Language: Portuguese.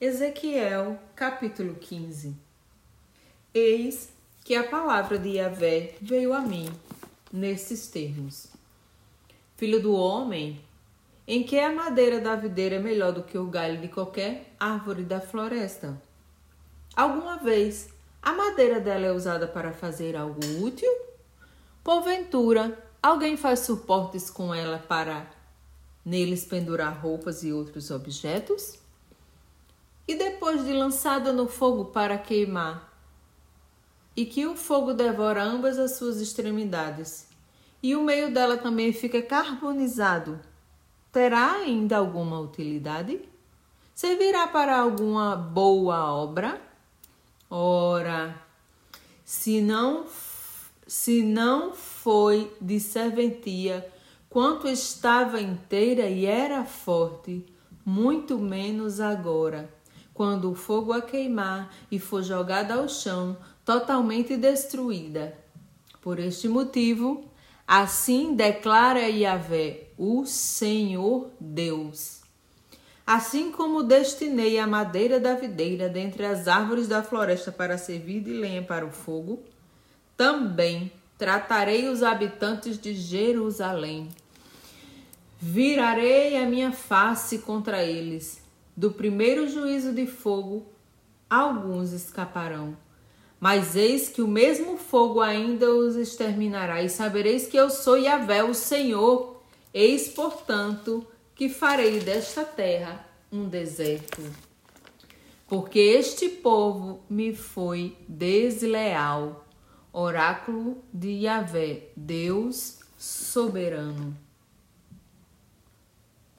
Ezequiel, capítulo 15 Eis que a palavra de Yahvé veio a mim, nesses termos: Filho do homem, em que a madeira da videira é melhor do que o galho de qualquer árvore da floresta? Alguma vez a madeira dela é usada para fazer algo útil? Porventura, alguém faz suportes com ela para neles pendurar roupas e outros objetos? E depois de lançada no fogo para queimar, e que o fogo devora ambas as suas extremidades, e o meio dela também fica carbonizado, terá ainda alguma utilidade? Servirá para alguma boa obra? Ora, se não, se não foi de serventia, quanto estava inteira e era forte, muito menos agora quando o fogo a queimar e for jogada ao chão, totalmente destruída. Por este motivo, assim declara Yahvé, o Senhor Deus. Assim como destinei a madeira da videira dentre as árvores da floresta para servir de lenha para o fogo, também tratarei os habitantes de Jerusalém. Virarei a minha face contra eles do primeiro juízo de fogo, alguns escaparão. Mas eis que o mesmo fogo ainda os exterminará, e sabereis que eu sou Yahvé, o Senhor. Eis, portanto, que farei desta terra um deserto. Porque este povo me foi desleal. Oráculo de Yahvé, Deus soberano.